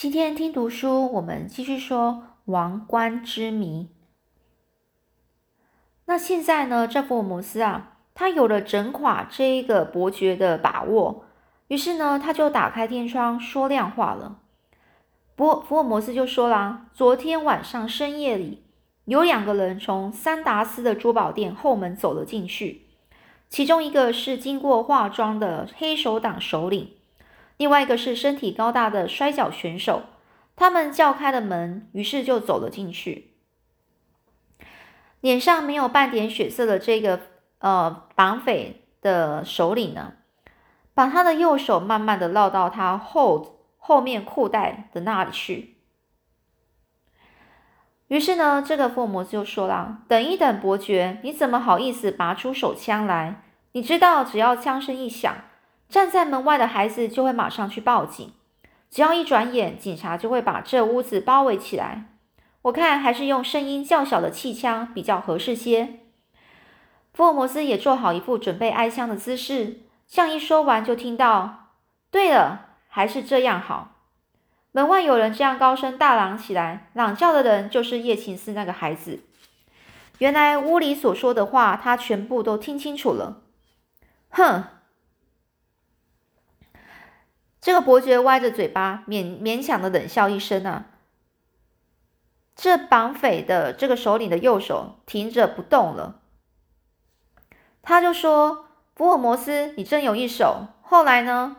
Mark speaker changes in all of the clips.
Speaker 1: 今天听读书，我们继续说王冠之谜。那现在呢，这福尔摩斯啊，他有了整垮这一个伯爵的把握，于是呢，他就打开天窗说亮话了。福福尔摩斯就说啦：“昨天晚上深夜里，有两个人从三达斯的珠宝店后门走了进去，其中一个是经过化妆的黑手党首领。”另外一个是身体高大的摔跤选手，他们叫开了门，于是就走了进去。脸上没有半点血色的这个呃绑匪的首领呢，把他的右手慢慢的绕到他后后面裤袋的那里去。于是呢，这个福尔摩斯就说了：“等一等，伯爵，你怎么好意思拔出手枪来？你知道，只要枪声一响。”站在门外的孩子就会马上去报警，只要一转眼，警察就会把这屋子包围起来。我看还是用声音较小的气枪比较合适些。福尔摩斯也做好一副准备挨枪的姿势，像一说完就听到：“对了，还是这样好。”门外有人这样高声大嚷起来，嚷叫的人就是叶琴斯那个孩子。原来屋里所说的话，他全部都听清楚了。哼！这个伯爵歪着嘴巴，勉勉强的冷笑一声啊。这绑匪的这个首领的右手停着不动了，他就说：“福尔摩斯，你真有一手。”后来呢？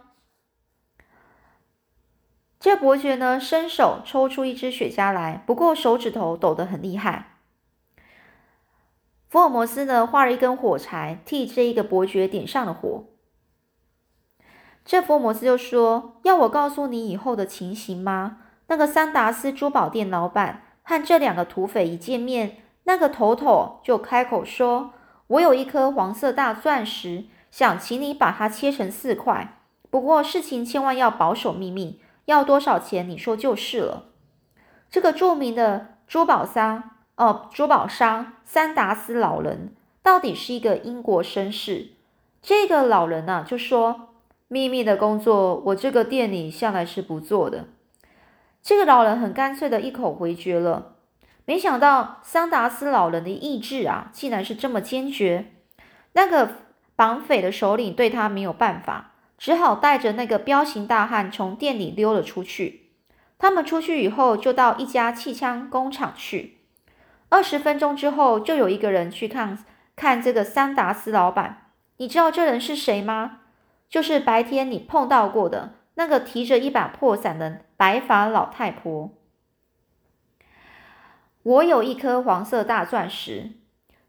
Speaker 1: 这伯爵呢，伸手抽出一支雪茄来，不过手指头抖得很厉害。福尔摩斯呢，画了一根火柴，替这一个伯爵点上了火。这福摩斯就说：“要我告诉你以后的情形吗？那个桑达斯珠宝店老板和这两个土匪一见面，那个头头就开口说：‘我有一颗黄色大钻石，想请你把它切成四块。不过事情千万要保守秘密，要多少钱你说就是了。’这个著名的珠宝商，哦，珠宝商桑达斯老人到底是一个英国绅士。这个老人呢，就说。”秘密的工作，我这个店里向来是不做的。这个老人很干脆的一口回绝了。没想到桑达斯老人的意志啊，竟然是这么坚决。那个绑匪的首领对他没有办法，只好带着那个彪形大汉从店里溜了出去。他们出去以后，就到一家气枪工厂去。二十分钟之后，就有一个人去看看这个桑达斯老板。你知道这人是谁吗？就是白天你碰到过的那个提着一把破伞的白发老太婆。我有一颗黄色大钻石，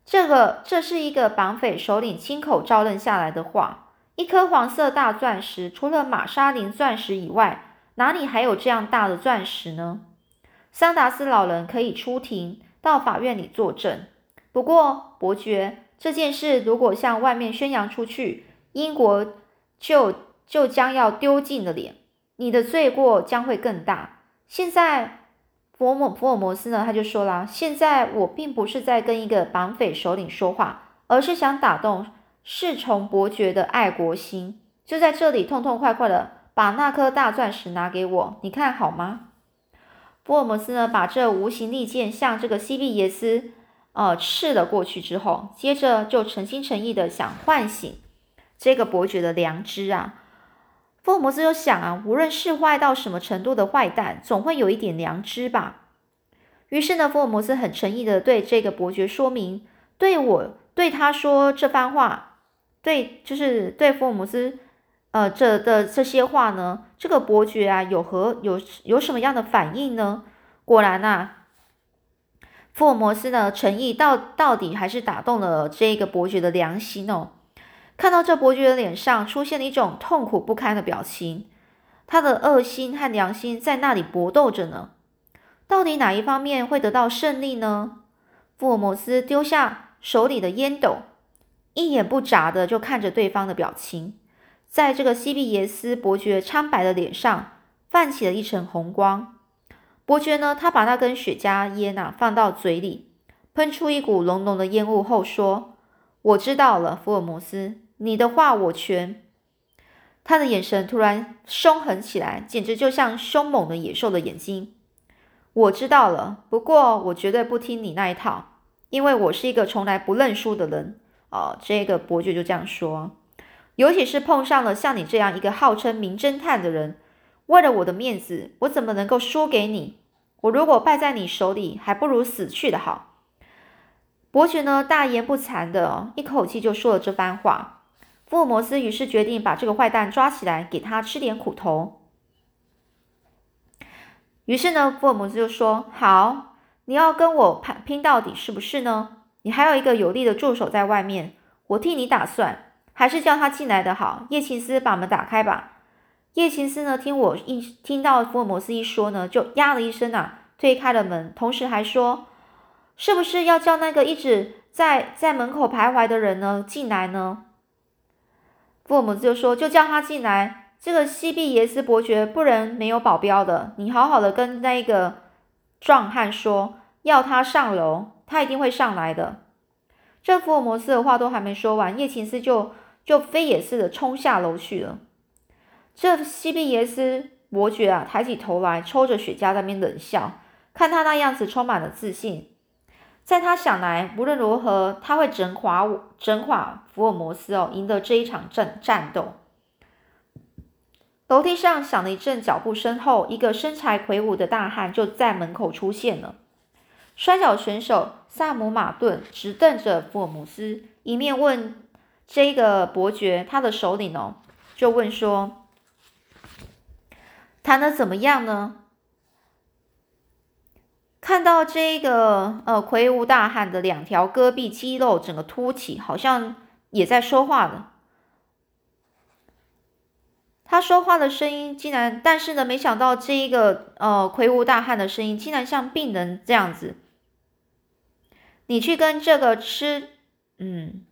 Speaker 1: 这个这是一个绑匪首领亲口招认下来的话。一颗黄色大钻石，除了玛莎琳钻石以外，哪里还有这样大的钻石呢？桑达斯老人可以出庭到法院里作证。不过，伯爵，这件事如果向外面宣扬出去，英国。就就将要丢尽的脸，你的罪过将会更大。现在，福尔福尔摩斯呢？他就说了：“现在我并不是在跟一个绑匪首领说话，而是想打动侍从伯爵的爱国心。就在这里，痛痛快快的把那颗大钻石拿给我，你看好吗？”福尔摩斯呢，把这无形利剑向这个西比耶斯呃刺了过去之后，接着就诚心诚意的想唤醒。这个伯爵的良知啊，福尔摩斯就想啊，无论是坏到什么程度的坏蛋，总会有一点良知吧。于是呢，福尔摩斯很诚意的对这个伯爵说明，对我对他说这番话，对，就是对福尔摩斯，呃，这的这些话呢，这个伯爵啊，有何有有什么样的反应呢？果然呐，福尔摩斯呢，诚意到到底还是打动了这个伯爵的良心哦。看到这伯爵的脸上出现了一种痛苦不堪的表情，他的恶心和良心在那里搏斗着呢。到底哪一方面会得到胜利呢？福尔摩斯丢下手里的烟斗，一眼不眨的就看着对方的表情。在这个西比耶斯伯爵苍白的脸上泛起了一层红光。伯爵呢，他把那根雪茄烟呐放到嘴里，喷出一股浓浓的烟雾后说：“我知道了，福尔摩斯。”你的话我全。他的眼神突然凶狠起来，简直就像凶猛的野兽的眼睛。我知道了，不过我绝对不听你那一套，因为我是一个从来不认输的人。哦，这个伯爵就这样说。尤其是碰上了像你这样一个号称名侦探的人，为了我的面子，我怎么能够输给你？我如果败在你手里，还不如死去的好。伯爵呢，大言不惭的一口气就说了这番话。福尔摩斯于是决定把这个坏蛋抓起来，给他吃点苦头。于是呢，福尔摩斯就说：“好，你要跟我拼到底，是不是呢？你还有一个有力的助手在外面，我替你打算，还是叫他进来的好。叶琴斯，把门打开吧。”叶琴斯呢，听我一听到福尔摩斯一说呢，就呀了一声啊，推开了门，同时还说：“是不是要叫那个一直在在门口徘徊的人呢进来呢？”福尔摩斯就说：“就叫他进来。这个西比耶斯伯爵不能没有保镖的。你好好的跟那个壮汉说，要他上楼，他一定会上来的。”这福尔摩斯的话都还没说完，叶琴斯就就飞也似的冲下楼去了。这西比耶斯伯爵啊，抬起头来，抽着雪茄在那边冷笑，看他那样子，充满了自信。在他想来，无论如何，他会整垮我，整垮福尔摩斯哦，赢得这一场战战斗。楼梯上响了一阵脚步声后，一个身材魁梧的大汉就在门口出现了。摔跤选手萨姆马顿直瞪着福尔摩斯，一面问这个伯爵他的首领哦，就问说：“谈的怎么样呢？”看到这个呃魁梧大汉的两条胳臂肌肉整个凸起，好像也在说话的。他说话的声音竟然，但是呢，没想到这一个呃魁梧大汉的声音竟然像病人这样子。你去跟这个吃，嗯，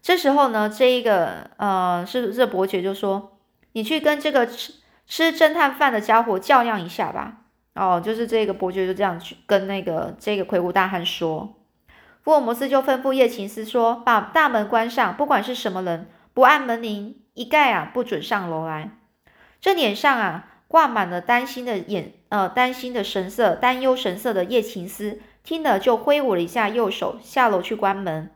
Speaker 1: 这时候呢，这一个呃是这伯爵就说：“你去跟这个吃吃侦探饭的家伙较量一下吧。”哦，就是这个伯爵就这样去跟那个这个魁梧大汉说，福尔摩斯就吩咐叶琴斯说：“把大门关上，不管是什么人，不按门铃，一概啊不准上楼来。”这脸上啊挂满了担心的眼，呃，担心的神色，担忧神色的叶琴斯听了就挥舞了一下右手，下楼去关门。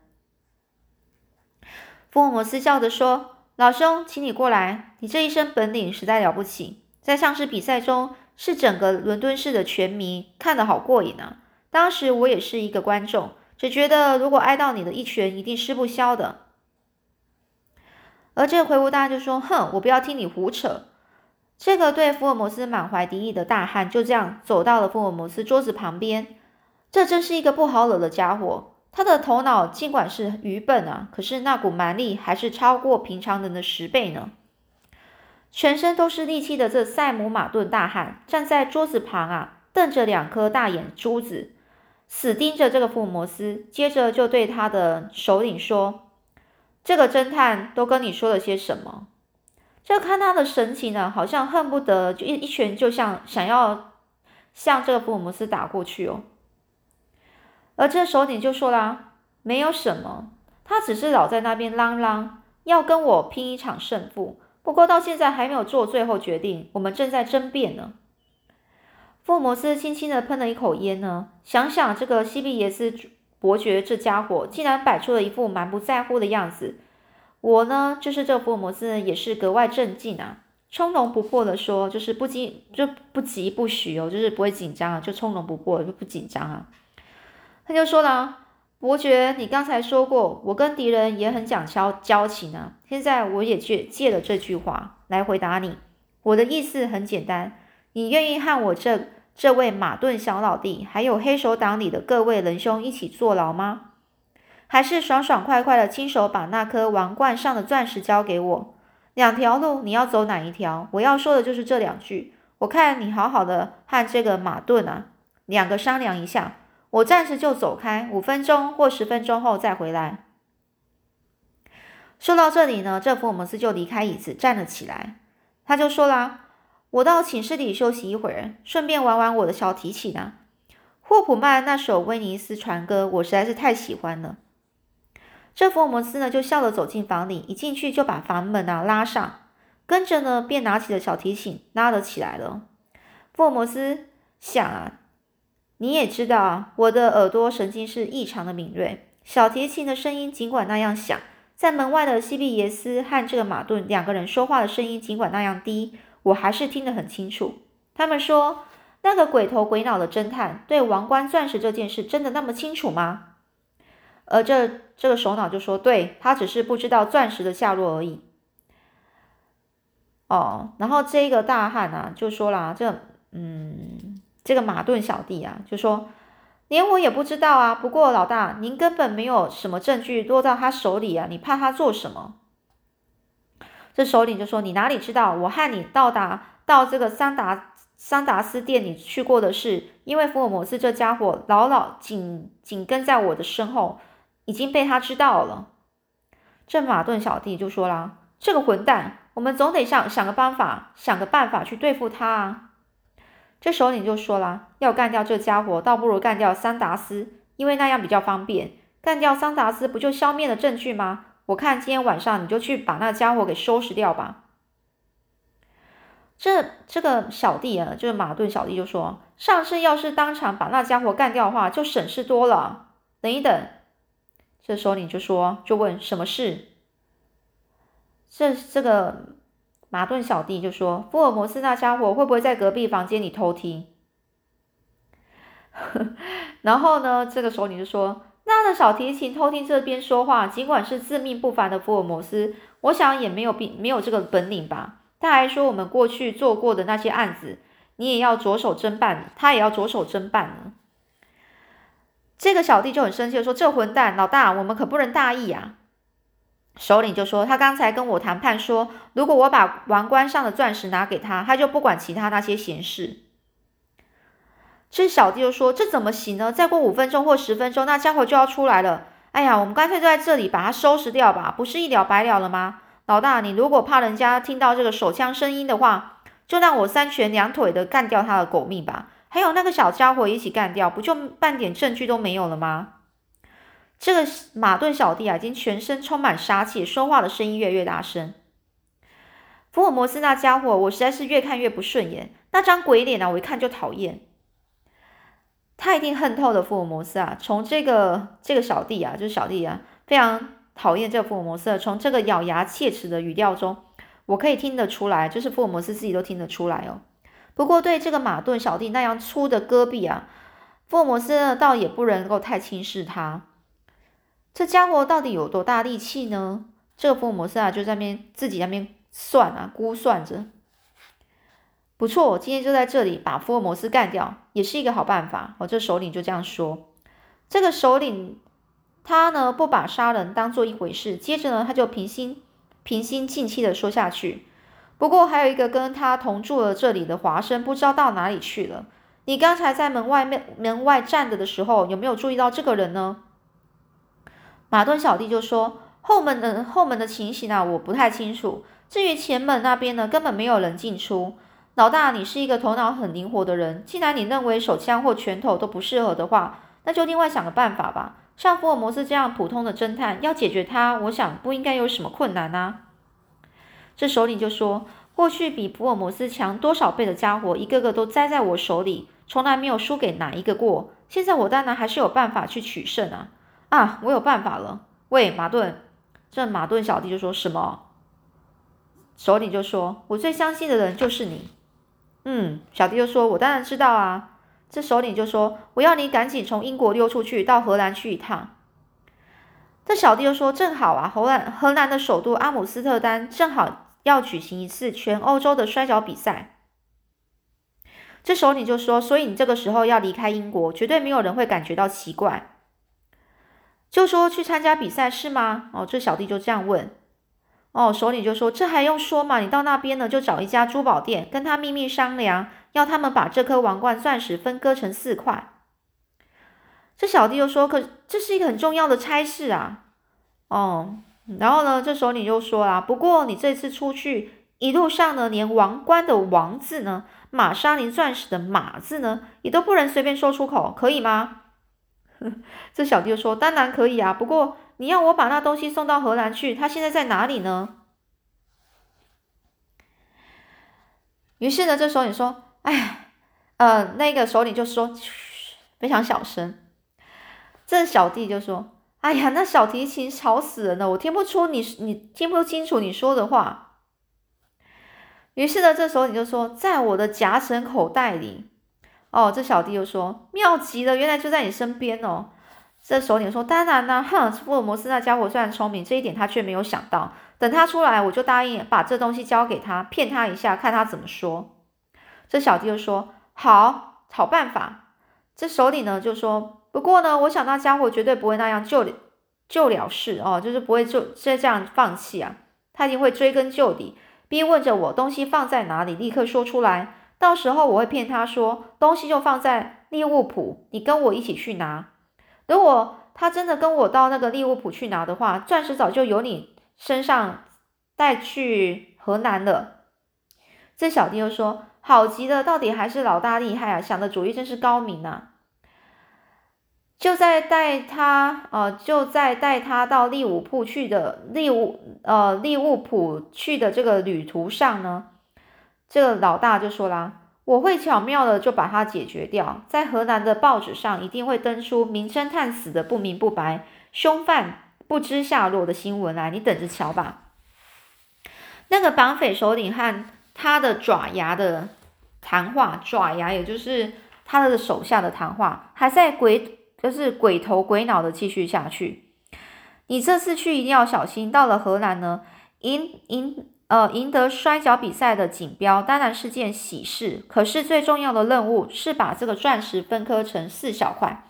Speaker 1: 福尔摩斯笑着说：“老兄，请你过来，你这一身本领实在了不起，在上次比赛中。”是整个伦敦市的全迷看得好过瘾啊！当时我也是一个观众，只觉得如果挨到你的一拳，一定吃不消的。而这个魁梧大就说：“哼，我不要听你胡扯。”这个对福尔摩斯满怀敌意的大汉就这样走到了福尔摩斯桌子旁边。这真是一个不好惹的家伙。他的头脑尽管是愚笨啊，可是那股蛮力还是超过平常人的十倍呢。全身都是力气的这塞姆马顿大汉站在桌子旁啊，瞪着两颗大眼珠子，死盯着这个福尔摩斯。接着就对他的首领说：“这个侦探都跟你说了些什么？”这看他的神情呢，好像恨不得就一一拳就像想要向这个福尔摩斯打过去哦。而这首领就说啦：“没有什么，他只是老在那边嚷嚷，要跟我拼一场胜负。”不过到现在还没有做最后决定，我们正在争辩呢。福尔摩斯轻轻的喷了一口烟呢，想想这个西比耶斯伯爵这家伙竟然摆出了一副蛮不在乎的样子，我呢就是这福尔摩斯也是格外镇静啊，从容不迫的说，就是不急就不急不徐哦，就是不会紧张啊，就从容不迫就不紧张啊。他就说了。伯爵，你刚才说过，我跟敌人也很讲交交情啊。现在我也借借了这句话来回答你。我的意思很简单，你愿意和我这这位马顿小老弟，还有黑手党里的各位仁兄一起坐牢吗？还是爽爽快快的亲手把那颗王冠上的钻石交给我？两条路，你要走哪一条？我要说的就是这两句。我看你好好的和这个马顿啊，两个商量一下。我暂时就走开，五分钟或十分钟后再回来。说到这里呢，这福尔摩斯就离开椅子，站了起来。他就说啦：“我到寝室里休息一会儿，顺便玩玩我的小提琴呢。霍普曼那首威尼斯船歌，我实在是太喜欢了。”这福尔摩斯呢，就笑着走进房里，一进去就把房门啊拉上。跟着呢，便拿起了小提琴，拉了起来了。福尔摩斯想啊，你也知道啊，我的耳朵神经是异常的敏锐。小提琴的声音尽管那样响，在门外的西比耶斯和这个马顿两个人说话的声音尽管那样低，我还是听得很清楚。他们说，那个鬼头鬼脑的侦探对王冠钻石这件事真的那么清楚吗？而这这个首脑就说，对他只是不知道钻石的下落而已。哦，然后这个大汉啊就说了，这嗯，这个马顿小弟啊就说。连我也不知道啊。不过老大，您根本没有什么证据落到他手里啊，你怕他做什么？这首领就说：“你哪里知道？我和你到达到这个桑达桑达斯店里去过的事，因为福尔摩斯这家伙牢牢紧紧跟在我的身后，已经被他知道了。”这马顿小弟就说了：“这个混蛋，我们总得想想个办法，想个办法去对付他啊。”这首领就说了，要干掉这家伙，倒不如干掉桑达斯，因为那样比较方便。干掉桑达斯，不就消灭了证据吗？我看今天晚上你就去把那家伙给收拾掉吧。这这个小弟啊，就是马顿小弟就说，上次要是当场把那家伙干掉的话，就省事多了。等一等，这首领就说，就问什么事？这这个。马顿小弟就说：“福尔摩斯那家伙会不会在隔壁房间里偷听？” 然后呢，这个时候你就说：“拉着小提琴偷听这边说话，尽管是自命不凡的福尔摩斯，我想也没有必没有这个本领吧？”他还说：“我们过去做过的那些案子，你也要着手侦办，他也要着手侦办呢。”这个小弟就很生气的说：“这混蛋，老大，我们可不能大意啊！”首领就说：“他刚才跟我谈判说，如果我把王冠上的钻石拿给他，他就不管其他那些闲事。”这小弟就说：“这怎么行呢？再过五分钟或十分钟，那家伙就要出来了。哎呀，我们干脆就在这里把他收拾掉吧，不是一了百了了吗？老大，你如果怕人家听到这个手枪声音的话，就让我三拳两腿的干掉他的狗命吧。还有那个小家伙一起干掉，不就半点证据都没有了吗？”这个马顿小弟啊，已经全身充满杀气，说话的声音越来越大声。福尔摩斯那家伙，我实在是越看越不顺眼，那张鬼脸啊，我一看就讨厌。他一定恨透了福尔摩斯啊！从这个这个小弟啊，就是小弟啊，非常讨厌这个福尔摩斯。从这个咬牙切齿的语调中，我可以听得出来，就是福尔摩斯自己都听得出来哦。不过对这个马顿小弟那样粗的戈壁啊，福尔摩斯倒也不能够太轻视他。这家伙到底有多大力气呢？这个福尔摩斯啊，就在那边自己那边算啊，估算着。不错，今天就在这里把福尔摩斯干掉，也是一个好办法。哦，这首领就这样说。这个首领他呢，不把杀人当做一回事。接着呢，他就平心平心静气的说下去。不过还有一个跟他同住了这里的华生，不知道到哪里去了。你刚才在门外面门外站着的时候，有没有注意到这个人呢？马顿小弟就说：“后门的后门的情形啊，我不太清楚。至于前门那边呢，根本没有人进出。老大，你是一个头脑很灵活的人，既然你认为手枪或拳头都不适合的话，那就另外想个办法吧。像福尔摩斯这样普通的侦探，要解决他，我想不应该有什么困难啊。”这首领就说：“过去比福尔摩斯强多少倍的家伙，一个个都栽在我手里，从来没有输给哪一个过。现在我当然还是有办法去取胜啊。”啊，我有办法了！喂，马顿，这马顿小弟就说什么？首领就说：“我最相信的人就是你。”嗯，小弟就说：“我当然知道啊。”这首领就说：“我要你赶紧从英国溜出去，到荷兰去一趟。”这小弟就说：“正好啊，荷兰荷兰的首都阿姆斯特丹正好要举行一次全欧洲的摔跤比赛。”这首领就说：“所以你这个时候要离开英国，绝对没有人会感觉到奇怪。”就说去参加比赛是吗？哦，这小弟就这样问。哦，首领就说：“这还用说吗？你到那边呢，就找一家珠宝店，跟他秘密商量，要他们把这颗王冠钻石分割成四块。”这小弟就说：“可这是一个很重要的差事啊。”哦，然后呢，这首领就说啦：“不过你这次出去一路上呢，连王冠的王字呢，玛莎琳钻石的玛字呢，也都不能随便说出口，可以吗？” 这小弟就说：“当然可以啊，不过你要我把那东西送到荷兰去，他现在在哪里呢？”于是呢，这时候你说：“哎，呃，那个首领就说，非常小声。”这小弟就说：“哎呀，那小提琴吵死人了，我听不出你，你听不清楚你说的话。”于是呢，这时候你就说：“在我的夹层口袋里。”哦，这小弟又说：“妙极了，原来就在你身边哦。”这首领说：“当然啦，哼，福尔摩斯那家伙虽然聪明，这一点他却没有想到。等他出来，我就答应把这东西交给他，骗他一下，看他怎么说。”这小弟就说：“好，好办法。”这首领呢就说：“不过呢，我想那家伙绝对不会那样就就了事哦，就是不会就就这样放弃啊，他一定会追根究底。”逼问着我东西放在哪里，立刻说出来。到时候我会骗他说东西就放在利物浦，你跟我一起去拿。如果他真的跟我到那个利物浦去拿的话，钻石早就由你身上带去河南了。这小弟又说：“好极了，到底还是老大厉害啊，想的主意真是高明啊。”就在带他，呃，就在带他到利物浦去的利物，呃，利物浦去的这个旅途上呢，这个老大就说啦：“我会巧妙的就把它解决掉，在河南的报纸上一定会登出名侦探死的不明不白，凶犯不知下落的新闻来，你等着瞧吧。”那个绑匪首领和他的爪牙的谈话，爪牙也就是他的手下的谈话，还在鬼。就是鬼头鬼脑的继续下去。你这次去一定要小心。到了荷兰呢，赢赢呃赢得摔跤比赛的锦标当然是件喜事。可是最重要的任务是把这个钻石分割成四小块，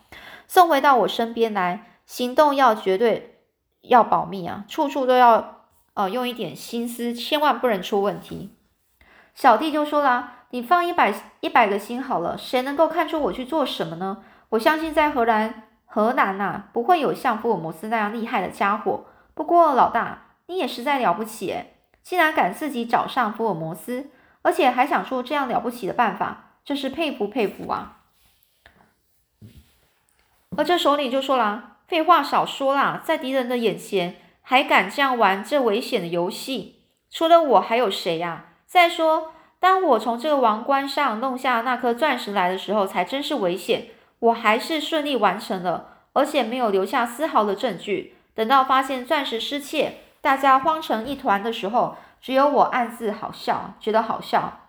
Speaker 1: 送回到我身边来。行动要绝对要保密啊，处处都要呃用一点心思，千万不能出问题。小弟就说了：“你放一百一百个心好了，谁能够看出我去做什么呢？”我相信在荷兰，荷兰呐，不会有像福尔摩斯那样厉害的家伙。不过老大，你也实在了不起，竟然敢自己找上福尔摩斯，而且还想出这样了不起的办法，真是佩服佩服啊！而这首领就说了：“废话少说啦，在敌人的眼前还敢这样玩这危险的游戏？除了我还有谁呀？再说，当我从这个王冠上弄下那颗钻石来的时候，才真是危险。”我还是顺利完成了，而且没有留下丝毫的证据。等到发现钻石失窃，大家慌成一团的时候，只有我暗自好笑，觉得好笑。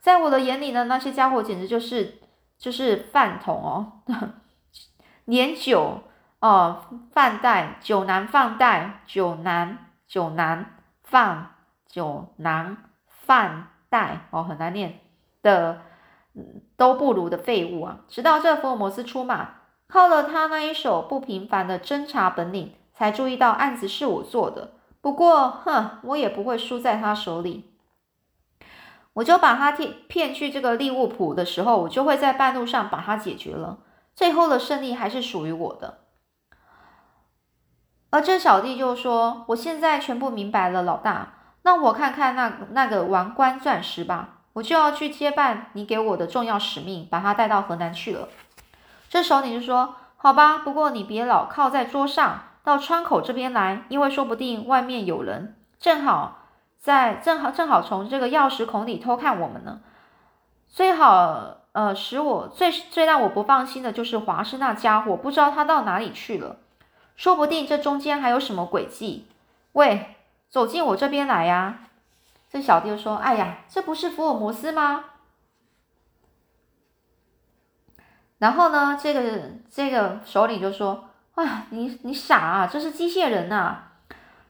Speaker 1: 在我的眼里呢，那些家伙简直就是就是饭桶哦，年酒哦，饭袋酒囊饭袋酒囊酒囊饭酒囊饭袋哦，很难念的。都不如的废物啊！直到这福尔摩斯出马，靠了他那一手不平凡的侦查本领，才注意到案子是我做的。不过，哼，我也不会输在他手里。我就把他骗骗去这个利物浦的时候，我就会在半路上把他解决了。最后的胜利还是属于我的。而这小弟就说：“我现在全部明白了，老大，让我看看那那个王冠钻石吧。”我就要去接办你给我的重要使命，把他带到河南去了。这时候你就说：“好吧，不过你别老靠在桌上，到窗口这边来，因为说不定外面有人，正好在正好正好从这个钥匙孔里偷看我们呢。最好呃，使我最最让我不放心的就是华师那家伙，不知道他到哪里去了，说不定这中间还有什么诡计。喂，走进我这边来呀！”这小弟说：“哎呀，这不是福尔摩斯吗？”然后呢，这个这个首领就说：“啊，你你傻啊，这是机械人呐！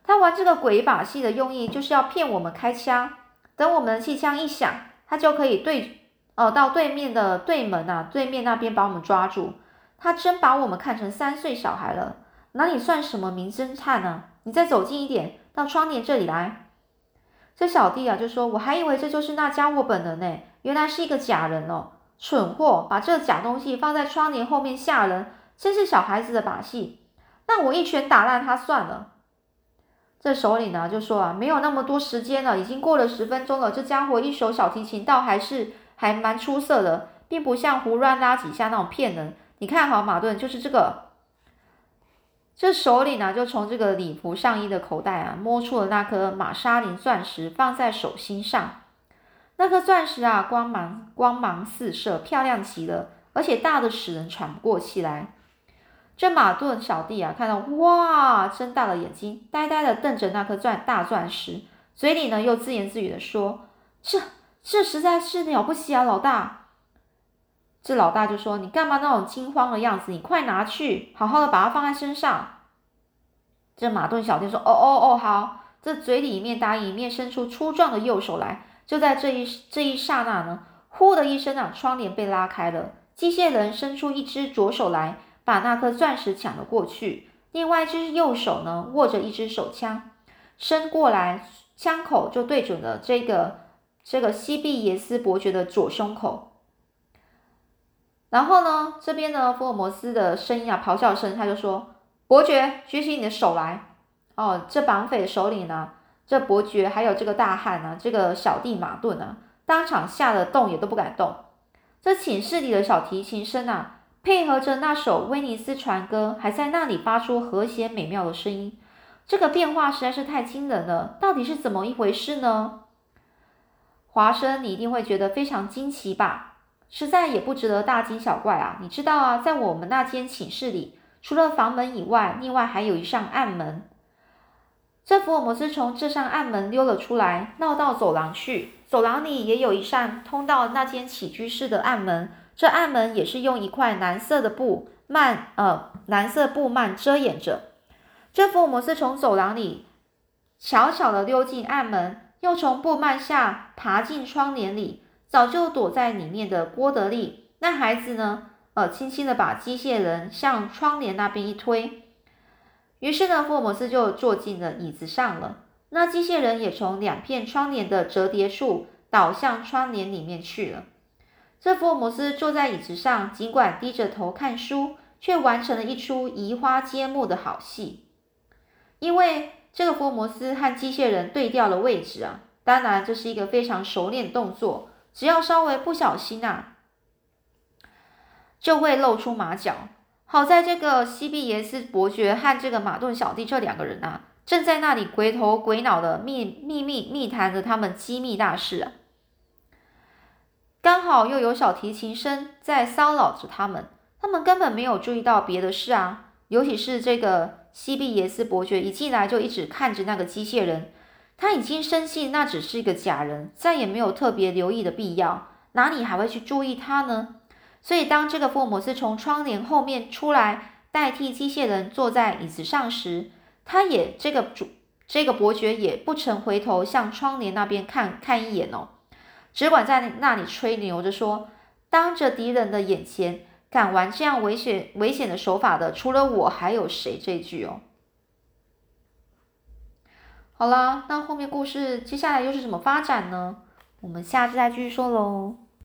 Speaker 1: 他玩这个鬼把戏的用意就是要骗我们开枪，等我们的气枪一响，他就可以对呃到对面的对门啊，对面那边把我们抓住。他真把我们看成三岁小孩了，哪里算什么名侦探呢？你再走近一点，到窗帘这里来。”这小弟啊，就说：“我还以为这就是那家伙本人呢，原来是一个假人哦！蠢货，把这假东西放在窗帘后面吓人，真是小孩子的把戏。那我一拳打烂他算了。”这首领呢，就说：“啊，没有那么多时间了，已经过了十分钟了。这家伙一手小提琴倒还是还蛮出色的，并不像胡乱拉几下那种骗人。你看好马顿，就是这个。”这首领呢，就从这个礼服上衣的口袋啊，摸出了那颗玛莎琳钻石，放在手心上。那颗钻石啊，光芒光芒四射，漂亮极了，而且大的使人喘不过气来。这马顿小弟啊，看到哇，睁大了眼睛，呆呆的瞪着那颗钻大钻石，嘴里呢又自言自语的说：“这这实在是了不起啊，老大。”这老大就说：“你干嘛那种惊慌的样子？你快拿去，好好的把它放在身上。”这马顿小弟说：“哦哦哦，好。”这嘴里面答应，一面伸出粗壮的右手来。就在这一这一刹那呢，呼的一声啊，窗帘被拉开了，机械人伸出一只左手来，把那颗钻石抢了过去。另外一只右手呢，握着一支手枪，伸过来，枪口就对准了这个这个西比耶斯伯爵的左胸口。然后呢，这边呢，福尔摩斯的声音啊，咆哮声，他就说：“伯爵，举起你的手来。”哦，这绑匪的首领呢，这伯爵还有这个大汉呢，这个小弟马顿呢，当场吓得动也都不敢动。这寝室里的小提琴声啊，配合着那首威尼斯船歌，还在那里发出和谐美妙的声音。这个变化实在是太惊人了，到底是怎么一回事呢？华生，你一定会觉得非常惊奇吧？实在也不值得大惊小怪啊！你知道啊，在我们那间寝室里，除了房门以外，另外还有一扇暗门。这福尔摩斯从这扇暗门溜了出来，绕到走廊去。走廊里也有一扇通到那间起居室的暗门，这暗门也是用一块蓝色的布幔，呃，蓝色布幔遮掩着。这福尔摩斯从走廊里悄悄地溜进暗门，又从布幔下爬进窗帘里。早就躲在里面的郭德利，那孩子呢？呃，轻轻的把机械人向窗帘那边一推，于是呢，福尔摩斯就坐进了椅子上了。那机械人也从两片窗帘的折叠处倒向窗帘里面去了。这福尔摩斯坐在椅子上，尽管低着头看书，却完成了一出移花接木的好戏。因为这个福尔摩斯和机械人对调了位置啊，当然这是一个非常熟练动作。只要稍微不小心啊，就会露出马脚。好在这个西比耶斯伯爵和这个马顿小弟这两个人啊，正在那里鬼头鬼脑的密秘密密谈着他们机密大事啊。刚好又有小提琴声在骚扰着他们，他们根本没有注意到别的事啊。尤其是这个西比耶斯伯爵一进来就一直看着那个机械人。他已经深信那只是一个假人，再也没有特别留意的必要，哪里还会去注意他呢？所以，当这个福尔摩斯从窗帘后面出来，代替机械人坐在椅子上时，他也这个主这个伯爵也不曾回头向窗帘那边看看一眼哦，只管在那里吹牛着说：“当着敌人的眼前敢玩这样危险危险的手法的，除了我还有谁？”这句哦。好啦，那后面故事接下来又是怎么发展呢？我们下次再继续说喽。